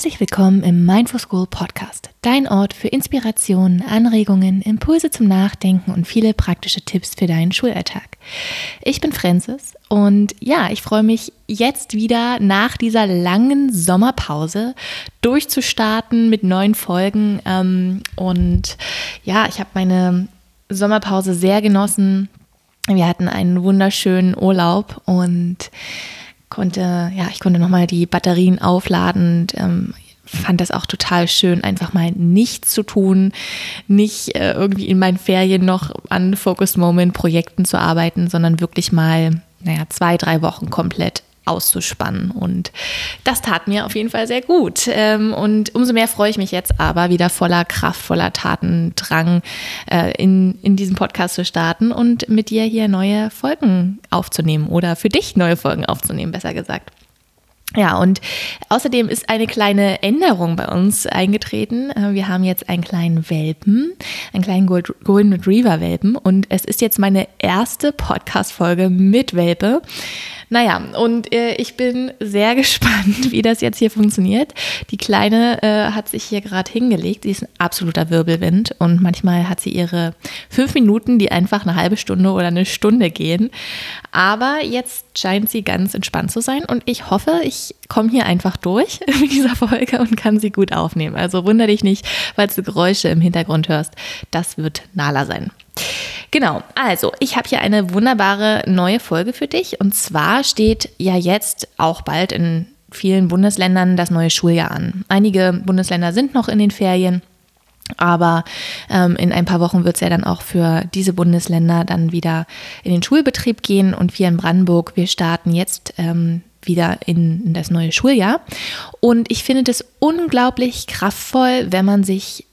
Herzlich willkommen im Mindful School Podcast, dein Ort für Inspirationen, Anregungen, Impulse zum Nachdenken und viele praktische Tipps für deinen Schulalltag. Ich bin Francis und ja, ich freue mich jetzt wieder nach dieser langen Sommerpause durchzustarten mit neuen Folgen. Ähm, und ja, ich habe meine Sommerpause sehr genossen. Wir hatten einen wunderschönen Urlaub und konnte, ja, ich konnte nochmal die Batterien aufladen und ähm, fand das auch total schön, einfach mal nichts zu tun, nicht äh, irgendwie in meinen Ferien noch an Focus Moment Projekten zu arbeiten, sondern wirklich mal, naja, zwei, drei Wochen komplett auszuspannen. Und das tat mir auf jeden Fall sehr gut. Ähm, und umso mehr freue ich mich jetzt aber wieder voller Kraft, voller Tatendrang äh, in, in diesem Podcast zu starten und mit dir hier neue Folgen aufzunehmen oder für dich neue Folgen aufzunehmen, besser gesagt. Ja, und außerdem ist eine kleine Änderung bei uns eingetreten. Äh, wir haben jetzt einen kleinen Welpen, einen kleinen Golden Retriever Welpen und es ist jetzt meine erste Podcast-Folge mit Welpe. Naja, und äh, ich bin sehr gespannt, wie das jetzt hier funktioniert. Die Kleine äh, hat sich hier gerade hingelegt. Sie ist ein absoluter Wirbelwind und manchmal hat sie ihre fünf Minuten, die einfach eine halbe Stunde oder eine Stunde gehen. Aber jetzt scheint sie ganz entspannt zu sein und ich hoffe, ich komme hier einfach durch mit dieser Folge und kann sie gut aufnehmen. Also wunder dich nicht, falls du Geräusche im Hintergrund hörst. Das wird Nala sein. Genau, also ich habe hier eine wunderbare neue Folge für dich. Und zwar steht ja jetzt auch bald in vielen Bundesländern das neue Schuljahr an. Einige Bundesländer sind noch in den Ferien. Aber ähm, in ein paar Wochen wird es ja dann auch für diese Bundesländer dann wieder in den Schulbetrieb gehen. Und wir in Brandenburg, wir starten jetzt ähm, wieder in, das neue Schuljahr. Und ich finde das unglaublich kraftvoll, wenn man sich,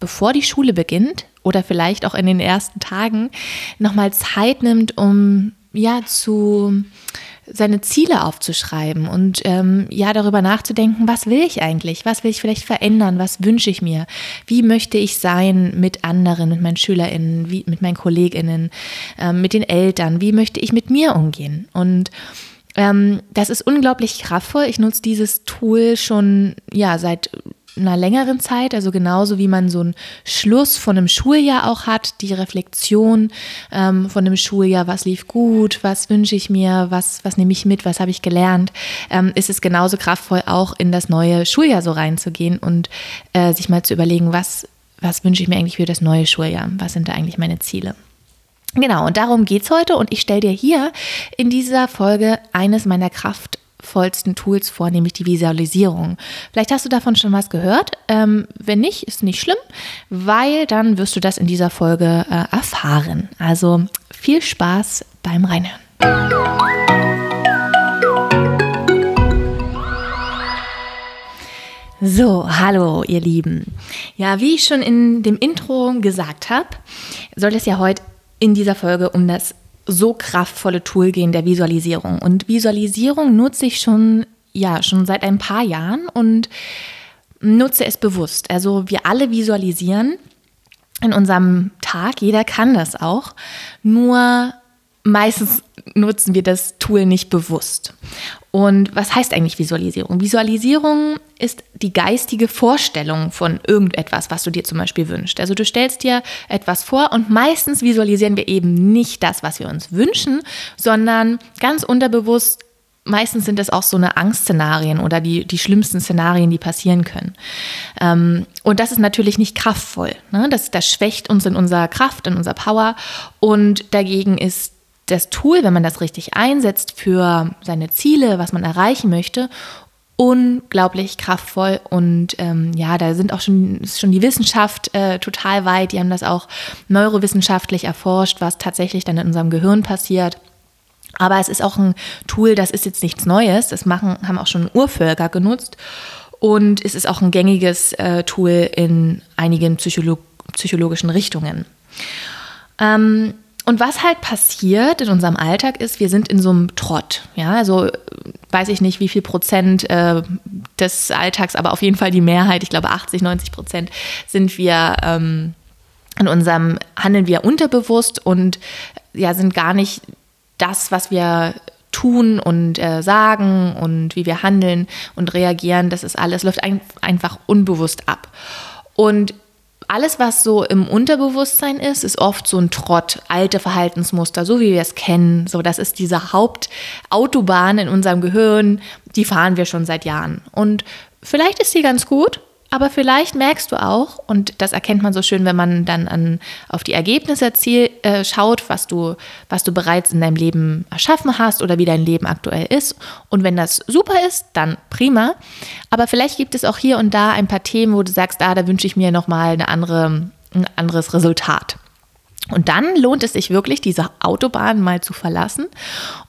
bevor die Schule beginnt, oder vielleicht auch in den ersten Tagen nochmal Zeit nimmt, um ja zu seine Ziele aufzuschreiben und ähm, ja darüber nachzudenken, was will ich eigentlich, was will ich vielleicht verändern, was wünsche ich mir, wie möchte ich sein mit anderen, mit meinen SchülerInnen, wie, mit meinen KollegInnen, ähm, mit den Eltern, wie möchte ich mit mir umgehen? Und ähm, das ist unglaublich kraftvoll. Ich nutze dieses Tool schon ja seit einer längeren Zeit, also genauso wie man so einen Schluss von einem Schuljahr auch hat, die Reflexion ähm, von dem Schuljahr, was lief gut, was wünsche ich mir, was, was nehme ich mit, was habe ich gelernt, ähm, ist es genauso kraftvoll, auch in das neue Schuljahr so reinzugehen und äh, sich mal zu überlegen, was, was wünsche ich mir eigentlich für das neue Schuljahr, was sind da eigentlich meine Ziele. Genau, und darum geht es heute und ich stelle dir hier in dieser Folge eines meiner Kraft- vollsten Tools vor, nämlich die Visualisierung. Vielleicht hast du davon schon was gehört. Ähm, wenn nicht, ist nicht schlimm, weil dann wirst du das in dieser Folge äh, erfahren. Also viel Spaß beim Reinhören. So, hallo ihr Lieben. Ja, wie ich schon in dem Intro gesagt habe, soll es ja heute in dieser Folge um das so kraftvolle Tool gehen der Visualisierung. Und Visualisierung nutze ich schon, ja, schon seit ein paar Jahren und nutze es bewusst. Also wir alle visualisieren in unserem Tag, jeder kann das auch, nur meistens nutzen wir das Tool nicht bewusst. Und was heißt eigentlich Visualisierung? Visualisierung ist die geistige Vorstellung von irgendetwas, was du dir zum Beispiel wünschst. Also du stellst dir etwas vor und meistens visualisieren wir eben nicht das, was wir uns wünschen, sondern ganz unterbewusst meistens sind das auch so eine Angstszenarien oder die, die schlimmsten Szenarien, die passieren können. Ähm, und das ist natürlich nicht kraftvoll. Ne? Das, das schwächt uns in unserer Kraft, in unserer Power. Und dagegen ist das Tool, wenn man das richtig einsetzt für seine Ziele, was man erreichen möchte, unglaublich kraftvoll und ähm, ja, da sind auch schon, ist schon die Wissenschaft äh, total weit. Die haben das auch neurowissenschaftlich erforscht, was tatsächlich dann in unserem Gehirn passiert. Aber es ist auch ein Tool, das ist jetzt nichts Neues. Das machen, haben auch schon Urvölker genutzt. Und es ist auch ein gängiges äh, Tool in einigen Psycholo psychologischen Richtungen. Ähm, und was halt passiert in unserem Alltag ist, wir sind in so einem Trott. Ja, also weiß ich nicht, wie viel Prozent äh, des Alltags, aber auf jeden Fall die Mehrheit, ich glaube 80, 90 Prozent, sind wir ähm, in unserem handeln wir unterbewusst und ja, sind gar nicht das, was wir tun und äh, sagen und wie wir handeln und reagieren, das ist alles, läuft ein, einfach unbewusst ab. Und alles, was so im Unterbewusstsein ist, ist oft so ein Trott, alte Verhaltensmuster, so wie wir es kennen. So, das ist diese Hauptautobahn in unserem Gehirn, die fahren wir schon seit Jahren. Und vielleicht ist sie ganz gut, aber vielleicht merkst du auch, und das erkennt man so schön, wenn man dann an, auf die Ergebnisse ziel, äh, schaut, was du, was du bereits in deinem Leben erschaffen hast oder wie dein Leben aktuell ist. Und wenn das super ist, dann prima. Aber vielleicht gibt es auch hier und da ein paar Themen, wo du sagst, ah, da wünsche ich mir nochmal eine andere, ein anderes Resultat. Und dann lohnt es sich wirklich, diese Autobahn mal zu verlassen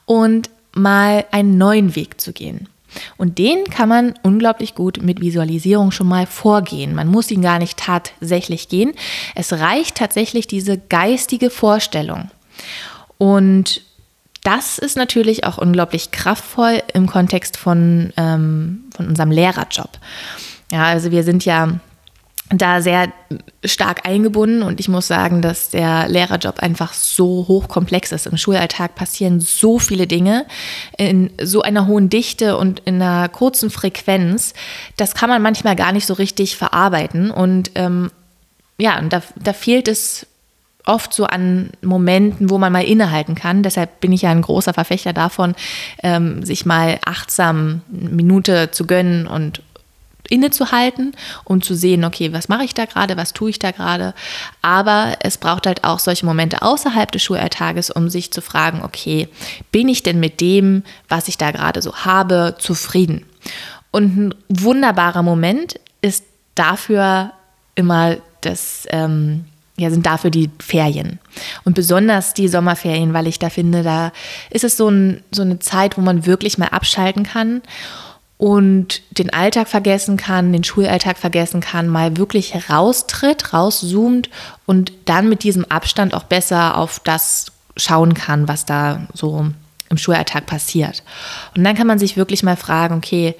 und mal einen neuen Weg zu gehen. Und den kann man unglaublich gut mit Visualisierung schon mal vorgehen. Man muss ihn gar nicht tatsächlich gehen. Es reicht tatsächlich diese geistige Vorstellung. Und das ist natürlich auch unglaublich kraftvoll im Kontext von, ähm, von unserem Lehrerjob. Ja, also wir sind ja da sehr stark eingebunden und ich muss sagen, dass der Lehrerjob einfach so hochkomplex ist. Im Schulalltag passieren so viele Dinge in so einer hohen Dichte und in einer kurzen Frequenz. Das kann man manchmal gar nicht so richtig verarbeiten und ähm, ja, und da, da fehlt es oft so an Momenten, wo man mal innehalten kann. Deshalb bin ich ja ein großer Verfechter davon, ähm, sich mal achtsam eine Minute zu gönnen und innezuhalten und zu sehen, okay, was mache ich da gerade, was tue ich da gerade. Aber es braucht halt auch solche Momente außerhalb des Schulalltages, um sich zu fragen, okay, bin ich denn mit dem, was ich da gerade so habe, zufrieden? Und ein wunderbarer Moment ist dafür immer das, ähm, ja, sind dafür die Ferien. Und besonders die Sommerferien, weil ich da finde, da ist es so, ein, so eine Zeit, wo man wirklich mal abschalten kann und den Alltag vergessen kann, den Schulalltag vergessen kann, mal wirklich raustritt, rauszoomt und dann mit diesem Abstand auch besser auf das schauen kann, was da so im Schulalltag passiert. Und dann kann man sich wirklich mal fragen, okay,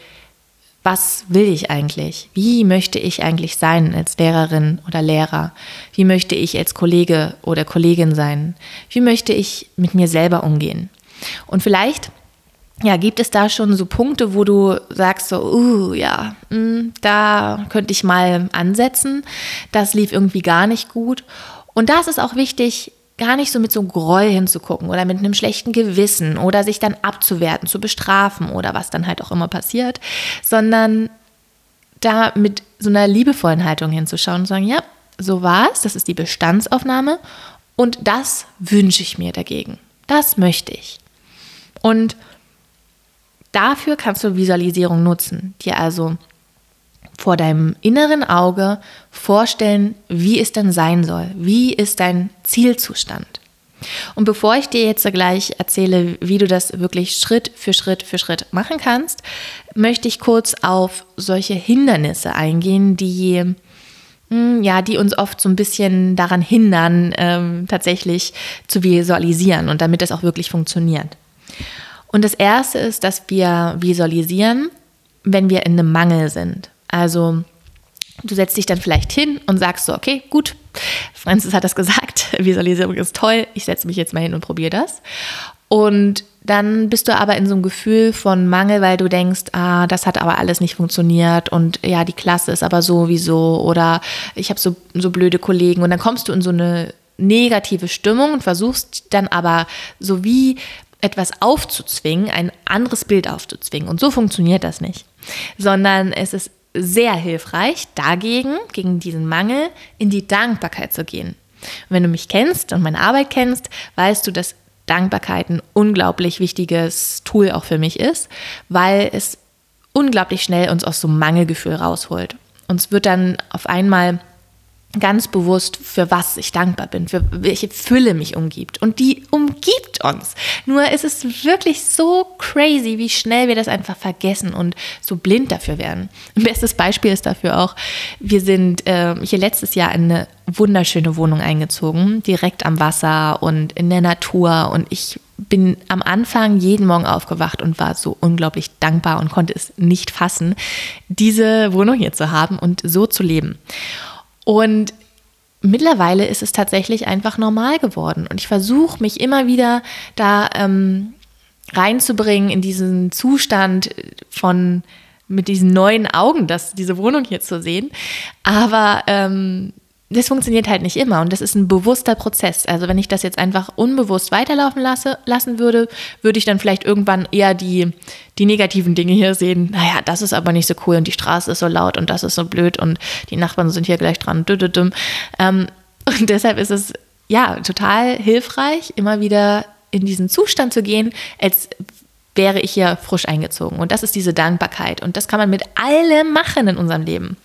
was will ich eigentlich? Wie möchte ich eigentlich sein als Lehrerin oder Lehrer? Wie möchte ich als Kollege oder Kollegin sein? Wie möchte ich mit mir selber umgehen? Und vielleicht ja, gibt es da schon so Punkte, wo du sagst so, uh, ja, mh, hm, da könnte ich mal ansetzen. Das lief irgendwie gar nicht gut. Und da ist es auch wichtig, gar nicht so mit so Groll hinzugucken oder mit einem schlechten Gewissen oder sich dann abzuwerten, zu bestrafen oder was dann halt auch immer passiert, sondern da mit so einer liebevollen Haltung hinzuschauen und sagen, ja, so war es, das ist die Bestandsaufnahme und das wünsche ich mir dagegen. Das möchte ich. Und Dafür kannst du Visualisierung nutzen, dir also vor deinem inneren Auge vorstellen, wie es denn sein soll, wie ist dein Zielzustand. Und bevor ich dir jetzt gleich erzähle, wie du das wirklich Schritt für Schritt für Schritt machen kannst, möchte ich kurz auf solche Hindernisse eingehen, die hm, ja, die uns oft so ein bisschen daran hindern, ähm, tatsächlich zu visualisieren und damit das auch wirklich funktioniert. Und das erste ist, dass wir visualisieren, wenn wir in einem Mangel sind. Also du setzt dich dann vielleicht hin und sagst so, okay, gut, Francis hat das gesagt, Visualisierung ist toll, ich setze mich jetzt mal hin und probiere das. Und dann bist du aber in so einem Gefühl von Mangel, weil du denkst, ah, das hat aber alles nicht funktioniert und ja, die Klasse ist aber sowieso oder ich habe so, so blöde Kollegen und dann kommst du in so eine negative Stimmung und versuchst dann aber so wie etwas aufzuzwingen, ein anderes Bild aufzuzwingen. Und so funktioniert das nicht. Sondern es ist sehr hilfreich, dagegen, gegen diesen Mangel, in die Dankbarkeit zu gehen. Und wenn du mich kennst und meine Arbeit kennst, weißt du, dass Dankbarkeit ein unglaublich wichtiges Tool auch für mich ist, weil es unglaublich schnell uns aus so einem Mangelgefühl rausholt. Uns wird dann auf einmal ganz bewusst, für was ich dankbar bin, für welche Fülle mich umgibt. Und die umgibt uns. Nur ist es wirklich so crazy, wie schnell wir das einfach vergessen und so blind dafür werden. Ein bestes Beispiel ist dafür auch, wir sind äh, hier letztes Jahr in eine wunderschöne Wohnung eingezogen, direkt am Wasser und in der Natur. Und ich bin am Anfang jeden Morgen aufgewacht und war so unglaublich dankbar und konnte es nicht fassen, diese Wohnung hier zu haben und so zu leben. Und mittlerweile ist es tatsächlich einfach normal geworden. Und ich versuche mich immer wieder da, ähm, reinzubringen in diesen Zustand von mit diesen neuen Augen, das, diese Wohnung hier zu sehen. Aber ähm, das funktioniert halt nicht immer und das ist ein bewusster Prozess. Also wenn ich das jetzt einfach unbewusst weiterlaufen lasse, lassen würde, würde ich dann vielleicht irgendwann eher die, die negativen Dinge hier sehen. Naja, das ist aber nicht so cool und die Straße ist so laut und das ist so blöd und die Nachbarn sind hier gleich dran. Ähm, und deshalb ist es ja total hilfreich, immer wieder in diesen Zustand zu gehen, als wäre ich hier frisch eingezogen. Und das ist diese Dankbarkeit. Und das kann man mit allem machen in unserem Leben.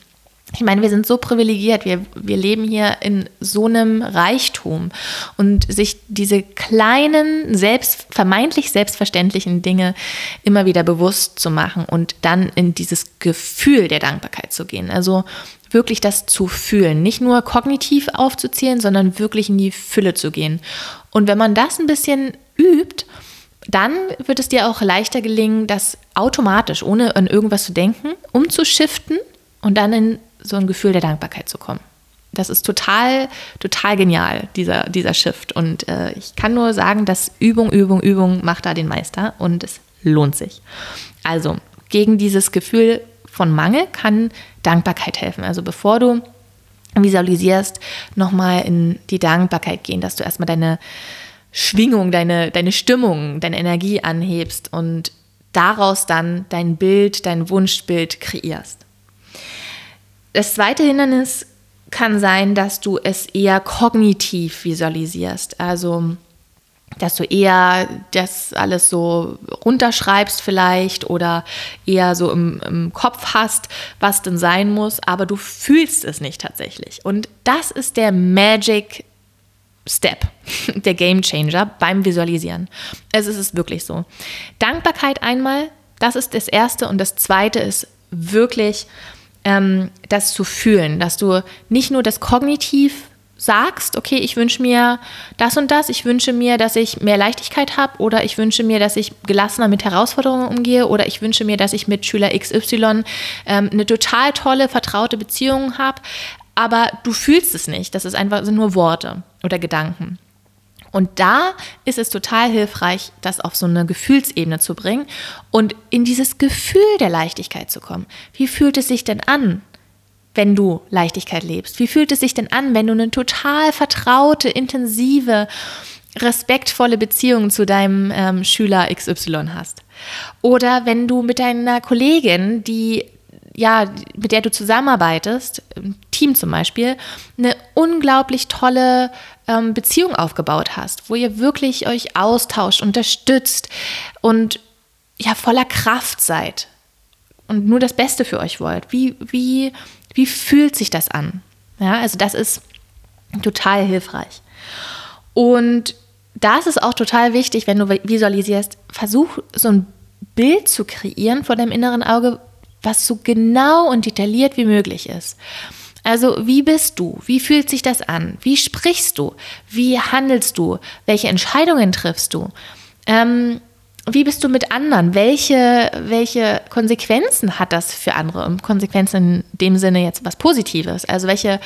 Ich meine, wir sind so privilegiert, wir, wir leben hier in so einem Reichtum und sich diese kleinen, selbst, vermeintlich selbstverständlichen Dinge immer wieder bewusst zu machen und dann in dieses Gefühl der Dankbarkeit zu gehen. Also wirklich das zu fühlen, nicht nur kognitiv aufzuzählen, sondern wirklich in die Fülle zu gehen. Und wenn man das ein bisschen übt, dann wird es dir auch leichter gelingen, das automatisch, ohne an irgendwas zu denken, umzuschiften und dann in so ein Gefühl der Dankbarkeit zu kommen. Das ist total, total genial, dieser, dieser Shift. Und äh, ich kann nur sagen, dass Übung, Übung, Übung macht da den Meister und es lohnt sich. Also, gegen dieses Gefühl von Mangel kann Dankbarkeit helfen. Also, bevor du visualisierst, nochmal in die Dankbarkeit gehen, dass du erstmal deine Schwingung, deine, deine Stimmung, deine Energie anhebst und daraus dann dein Bild, dein Wunschbild kreierst. Das zweite Hindernis kann sein, dass du es eher kognitiv visualisierst. Also, dass du eher das alles so runterschreibst vielleicht oder eher so im, im, Kopf hast, was denn sein muss, aber du fühlst es nicht tatsächlich. Und das ist der Magic Step, der Game Changer beim Visualisieren. Es ist wirklich so. Dankbarkeit einmal, das ist das Erste und das Zweite ist wirklich ähm, das zu fühlen, dass du nicht nur das kognitiv sagst, okay, ich wünsche mir das und das, ich wünsche mir, dass ich mehr Leichtigkeit habe oder ich wünsche mir, dass ich gelassener mit Herausforderungen umgehe oder ich wünsche mir, dass ich mit Schüler XY ähm, eine total tolle, vertraute Beziehung habe, aber du fühlst es nicht, das ist einfach sind nur Worte oder Gedanken. Und da ist es total hilfreich, das auf so eine Gefühlsebene zu bringen und in dieses Gefühl der Leichtigkeit zu kommen. Wie fühlt es sich denn an, wenn du Leichtigkeit lebst? Wie fühlt es sich denn an, wenn du eine total vertraute, intensive, respektvolle Beziehung zu deinem ähm, Schüler XY hast? Oder wenn du mit deiner Kollegin, die ja, mit der du zusammenarbeitest, im Team zum Beispiel, eine unglaublich tolle ähm, Beziehung aufgebaut hast, wo ihr wirklich euch austauscht, unterstützt und ja voller Kraft seid und nur das Beste für euch wollt. Wie, wie, wie fühlt sich das an? Ja, also das ist total hilfreich. Und da ist auch total wichtig, wenn du visualisierst, versuch so ein Bild zu kreieren vor deinem inneren Auge, was so genau und detailliert wie möglich ist. Also wie bist du? Wie fühlt sich das an? Wie sprichst du? Wie handelst du? Welche Entscheidungen triffst du? Ähm, wie bist du mit anderen? Welche, welche Konsequenzen hat das für andere? Konsequenzen in dem Sinne jetzt was Positives. Also welche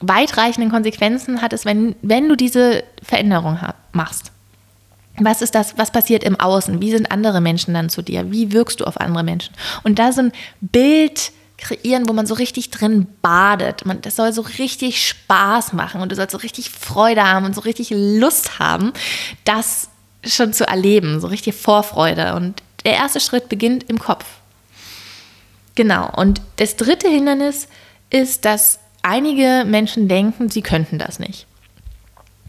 weitreichenden Konsequenzen hat es, wenn, wenn du diese Veränderung machst? was ist das, was passiert im Außen? Wie sind andere Menschen dann zu dir? Wie wirkst du auf andere Menschen? Und da so ein Bild kreieren, wo man so richtig drin badet. Man, das soll so richtig Spaß machen und du sollst so richtig Freude haben und so richtig Lust haben, das schon zu erleben, so richtig Vorfreude. Und der erste Schritt beginnt im Kopf. Genau. Und das dritte Hindernis ist, dass einige Menschen denken, sie könnten das nicht.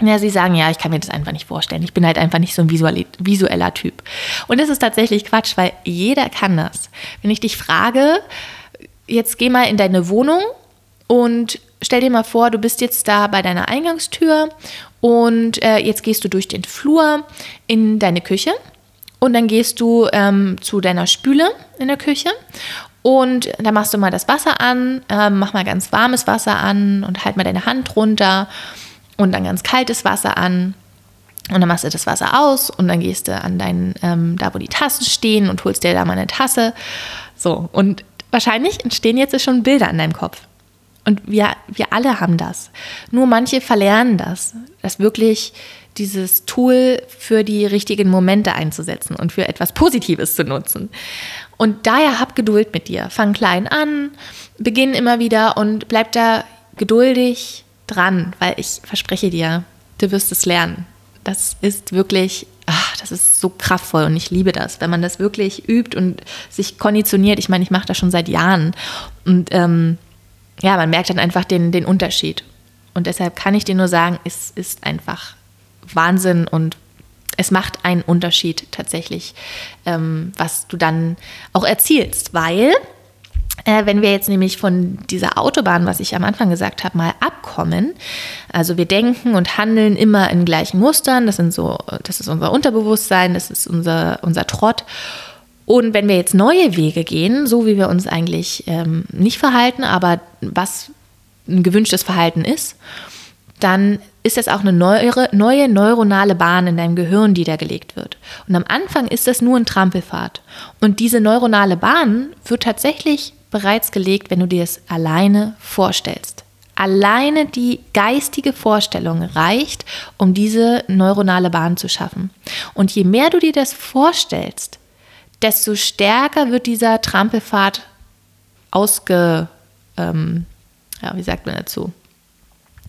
Ja, sie sagen, ja, ich kann mir das einfach nicht vorstellen. Ich bin halt einfach nicht so ein visueller Typ. Und das ist tatsächlich Quatsch, weil jeder kann das. Wenn ich dich frage, jetzt geh mal in deine Wohnung und stell dir mal vor, du bist jetzt da bei deiner Eingangstür und äh, jetzt gehst du durch den Flur in deine Küche und dann gehst du ähm, zu deiner Spüle in der Küche und da machst du mal das Wasser an, äh, mach mal ganz warmes Wasser an und halt mal deine Hand runter und dann ganz kaltes Wasser an. Und dann machst du das Wasser aus und dann gehst du an deinen, ähm, da wo die Tassen stehen und holst dir da mal eine Tasse. So, und wahrscheinlich entstehen jetzt schon Bilder in deinem Kopf. Und wir, wir alle haben das. Nur manche verlernen das, das wirklich dieses Tool für die richtigen Momente einzusetzen und für etwas Positives zu nutzen. Und daher hab Geduld mit dir. Fang klein an, beginn immer wieder und bleib da geduldig dran, weil ich verspreche dir, du wirst es lernen. Das ist wirklich, das ist so kraftvoll und ich liebe das, wenn man das wirklich übt und sich konditioniert. Ich meine, ich mache das schon seit Jahren und ähm, ja, man merkt dann einfach den, den Unterschied. Und deshalb kann ich dir nur sagen, es ist einfach Wahnsinn und es macht einen Unterschied tatsächlich, ähm, was du dann auch erzielst, weil wenn wir jetzt nämlich von dieser Autobahn, was ich am Anfang gesagt habe, mal abkommen, also wir denken und handeln immer in gleichen Mustern, das sind so, das ist unser Unterbewusstsein, das ist unser, unser Trott. Und wenn wir jetzt neue Wege gehen, so wie wir uns eigentlich ähm, nicht verhalten, aber was ein gewünschtes Verhalten ist, dann ist das auch eine neue, neue neuronale Bahn in deinem Gehirn, die da gelegt wird. Und am Anfang ist das nur ein Trampelfahrt. Und diese neuronale Bahn wird tatsächlich bereits gelegt, wenn du dir es alleine vorstellst. Alleine die geistige Vorstellung reicht, um diese neuronale Bahn zu schaffen. Und je mehr du dir das vorstellst, desto stärker wird dieser Trampelpfad ausge, ähm, ja, wie sagt man dazu?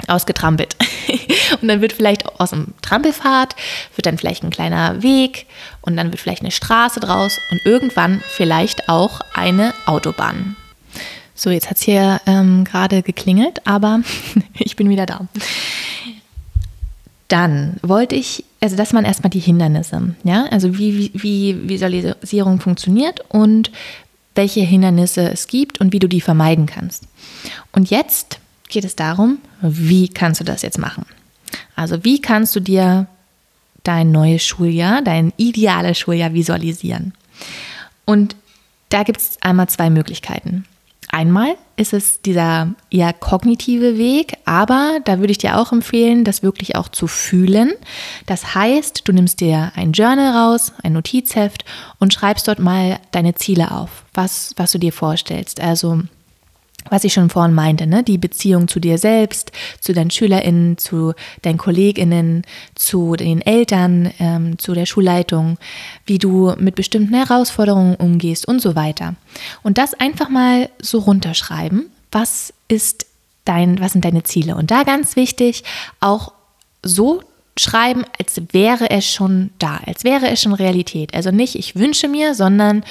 Ausgetrampelt. und dann wird vielleicht aus dem Trampelpfad, wird dann vielleicht ein kleiner Weg und dann wird vielleicht eine Straße draus und irgendwann vielleicht auch eine Autobahn. So, jetzt hat es hier ähm, gerade geklingelt, aber ich bin wieder da. Dann wollte ich, also das waren erstmal die Hindernisse, ja, also wie, wie, wie Visualisierung funktioniert und welche Hindernisse es gibt und wie du die vermeiden kannst. Und jetzt geht es darum, wie kannst du das jetzt machen? Also wie kannst du dir dein neues Schuljahr, dein ideales Schuljahr visualisieren? Und da gibt es einmal zwei Möglichkeiten. Einmal ist es dieser eher kognitive Weg, aber da würde ich dir auch empfehlen, das wirklich auch zu fühlen. Das heißt, du nimmst dir ein Journal raus, ein Notizheft und schreibst dort mal deine Ziele auf, was, was du dir vorstellst. Also was ich schon vorhin meinte, ne? die Beziehung zu dir selbst, zu deinen SchülerInnen, zu deinen KollegInnen, zu den Eltern, ähm, zu der Schulleitung, wie du mit bestimmten Herausforderungen umgehst und so weiter. Und das einfach mal so runterschreiben. Was ist dein, was sind deine Ziele? Und da ganz wichtig, auch so schreiben, als wäre es schon da, als wäre es schon Realität. Also nicht ich wünsche mir, sondern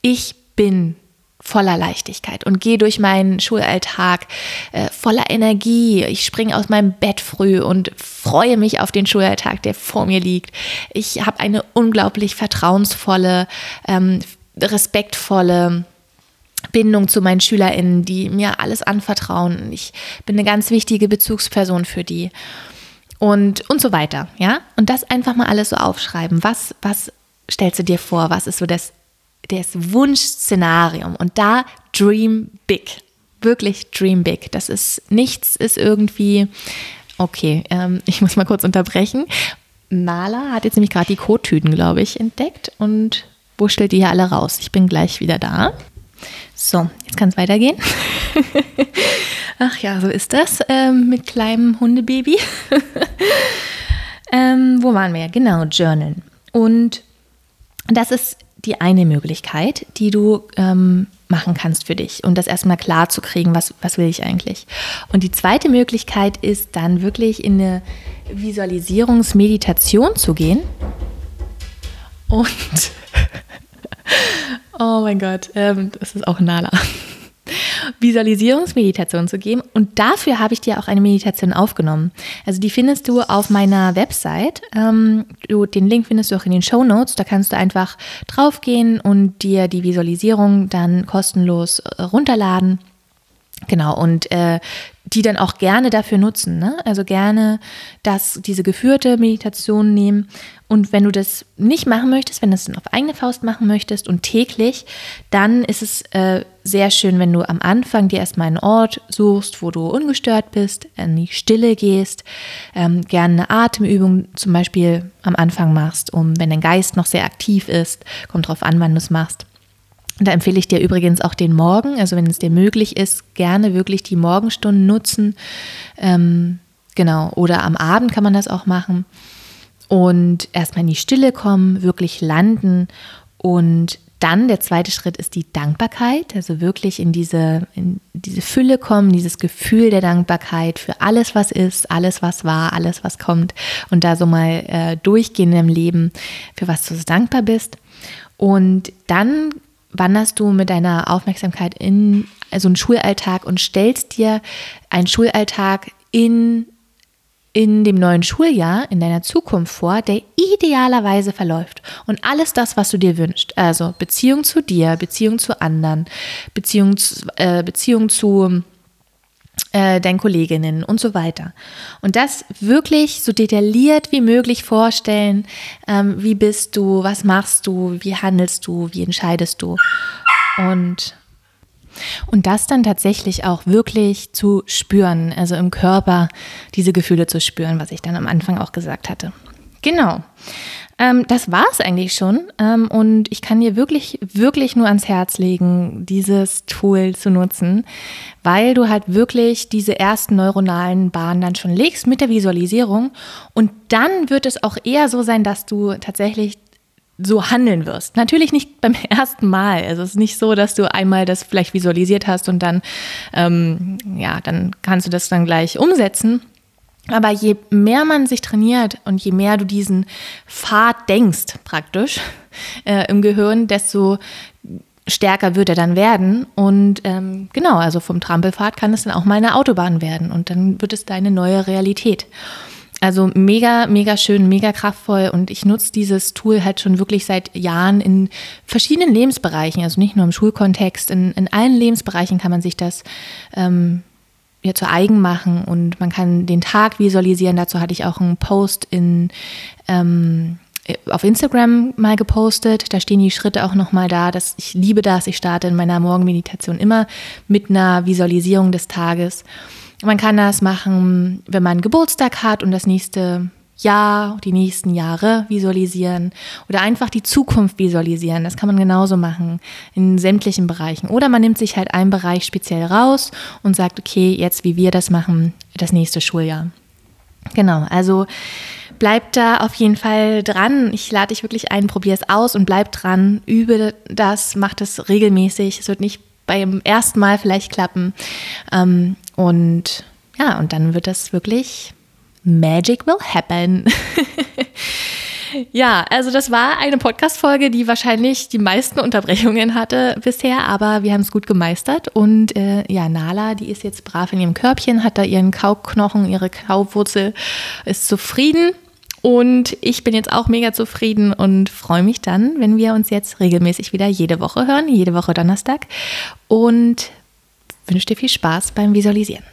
ich bin voller Leichtigkeit und gehe durch meinen Schulalltag äh, voller Energie. Ich springe aus meinem Bett früh und freue mich auf den Schulalltag, der vor mir liegt. Ich habe eine unglaublich vertrauensvolle, ähm, respektvolle Bindung zu meinen SchülerInnen, die mir alles anvertrauen. Ich bin eine ganz wichtige Bezugsperson für die. Und, und so weiter, ja? Und das einfach mal alles so aufschreiben. Was, was stellst du dir vor? Was ist so das das Wunschszenarium und da dream big. Wirklich dream big. Das ist nichts, ist irgendwie, okay, ähm, ich muss mal kurz unterbrechen. Nala hat jetzt nämlich gerade die Kottüten, glaube ich, entdeckt und wurschtelt die hier alle raus. Ich bin gleich wieder da. So, jetzt kann es weitergehen. Ach ja, so ist das ähm, mit kleinem Hundebaby. ähm, wo waren wir? Genau, Journalen. Und das ist die eine Möglichkeit, die du ähm, machen kannst für dich und das erstmal klar zu kriegen, was, was will ich eigentlich. Und die zweite Möglichkeit ist dann wirklich in eine Visualisierungsmeditation zu gehen und oh mein Gott, ähm, das ist auch Nala. Visualisierungsmeditation zu geben. Und dafür habe ich dir auch eine Meditation aufgenommen. Also die findest du auf meiner Website. Ähm, du, den Link findest du auch in den Show Notes. Da kannst du einfach draufgehen und dir die Visualisierung dann kostenlos äh, runterladen. Genau, und äh, die dann auch gerne dafür nutzen. Ne? Also gerne das, diese geführte Meditation nehmen. Und wenn du das nicht machen möchtest, wenn du es auf eigene Faust machen möchtest und täglich, dann ist es äh, sehr schön, wenn du am Anfang dir erstmal einen Ort suchst, wo du ungestört bist, in die Stille gehst, ähm, gerne eine Atemübung zum Beispiel am Anfang machst, um, wenn dein Geist noch sehr aktiv ist, kommt drauf an, wann du es machst Da empfehle ich dir übrigens auch den Morgen, also wenn es dir möglich ist, gerne wirklich die Morgenstunden nutzen. Ähm, genau, oder am Abend kann man das auch machen. Und erstmal in die Stille kommen, wirklich landen und dann der zweite Schritt ist die Dankbarkeit, also wirklich in diese, in diese Fülle kommen, dieses Gefühl der Dankbarkeit für alles, was ist, alles, was war, alles, was kommt und da so mal äh, durchgehen im Leben, für was du so dankbar bist. Und dann wanderst du mit deiner Aufmerksamkeit in so einen Schulalltag und stellst dir einen Schulalltag in in dem neuen Schuljahr, in deiner Zukunft vor, der idealerweise verläuft. Und alles das, was du dir wünschst, also Beziehung zu dir, Beziehung zu anderen, Beziehung, äh, Beziehung zu äh, deinen Kolleginnen und so weiter. Und das wirklich so detailliert wie möglich vorstellen, ähm, wie bist du, was machst du, wie handelst du, wie entscheidest du. Und und das dann tatsächlich auch wirklich zu spüren, also im Körper diese Gefühle zu spüren, was ich dann am Anfang auch gesagt hatte. Genau. Ähm, das war es eigentlich schon. Ähm, und ich kann dir wirklich, wirklich nur ans Herz legen, dieses Tool zu nutzen, weil du halt wirklich diese ersten neuronalen Bahnen dann schon legst mit der Visualisierung. Und dann wird es auch eher so sein, dass du tatsächlich so handeln wirst. Natürlich nicht beim ersten Mal. Also es ist nicht so, dass du einmal das vielleicht visualisiert hast und dann, ähm, ja, dann kannst du das dann gleich umsetzen. Aber je mehr man sich trainiert und je mehr du diesen Pfad denkst, praktisch äh, im Gehirn, desto stärker wird er dann werden. Und ähm, genau, also vom Trampelpfad kann es dann auch mal eine Autobahn werden und dann wird es deine neue Realität. Also mega, mega schön, mega kraftvoll und ich nutze dieses Tool halt schon wirklich seit Jahren in verschiedenen Lebensbereichen, also nicht nur im Schulkontext, in, in allen Lebensbereichen kann man sich das ähm, ja zu eigen machen und man kann den Tag visualisieren. Dazu hatte ich auch einen Post in ähm, auf Instagram mal gepostet. Da stehen die Schritte auch nochmal da. Dass ich liebe das. Ich starte in meiner Morgenmeditation immer mit einer Visualisierung des Tages. Man kann das machen, wenn man Geburtstag hat und das nächste Jahr, die nächsten Jahre visualisieren oder einfach die Zukunft visualisieren. Das kann man genauso machen in sämtlichen Bereichen. Oder man nimmt sich halt einen Bereich speziell raus und sagt, okay, jetzt wie wir das machen, das nächste Schuljahr. Genau, also bleib da auf jeden Fall dran. Ich lade dich wirklich ein, probier es aus und bleib dran, übe das, mach das regelmäßig. Es wird nicht beim ersten Mal vielleicht klappen. Ähm, und ja, und dann wird das wirklich Magic will happen. ja, also das war eine Podcast-Folge, die wahrscheinlich die meisten Unterbrechungen hatte bisher, aber wir haben es gut gemeistert. Und äh, ja, Nala, die ist jetzt brav in ihrem Körbchen, hat da ihren Kauknochen, ihre Kauwurzel, ist zufrieden. Und ich bin jetzt auch mega zufrieden und freue mich dann, wenn wir uns jetzt regelmäßig wieder jede Woche hören, jede Woche Donnerstag. Und wünsche dir viel Spaß beim Visualisieren.